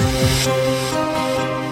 We'll be.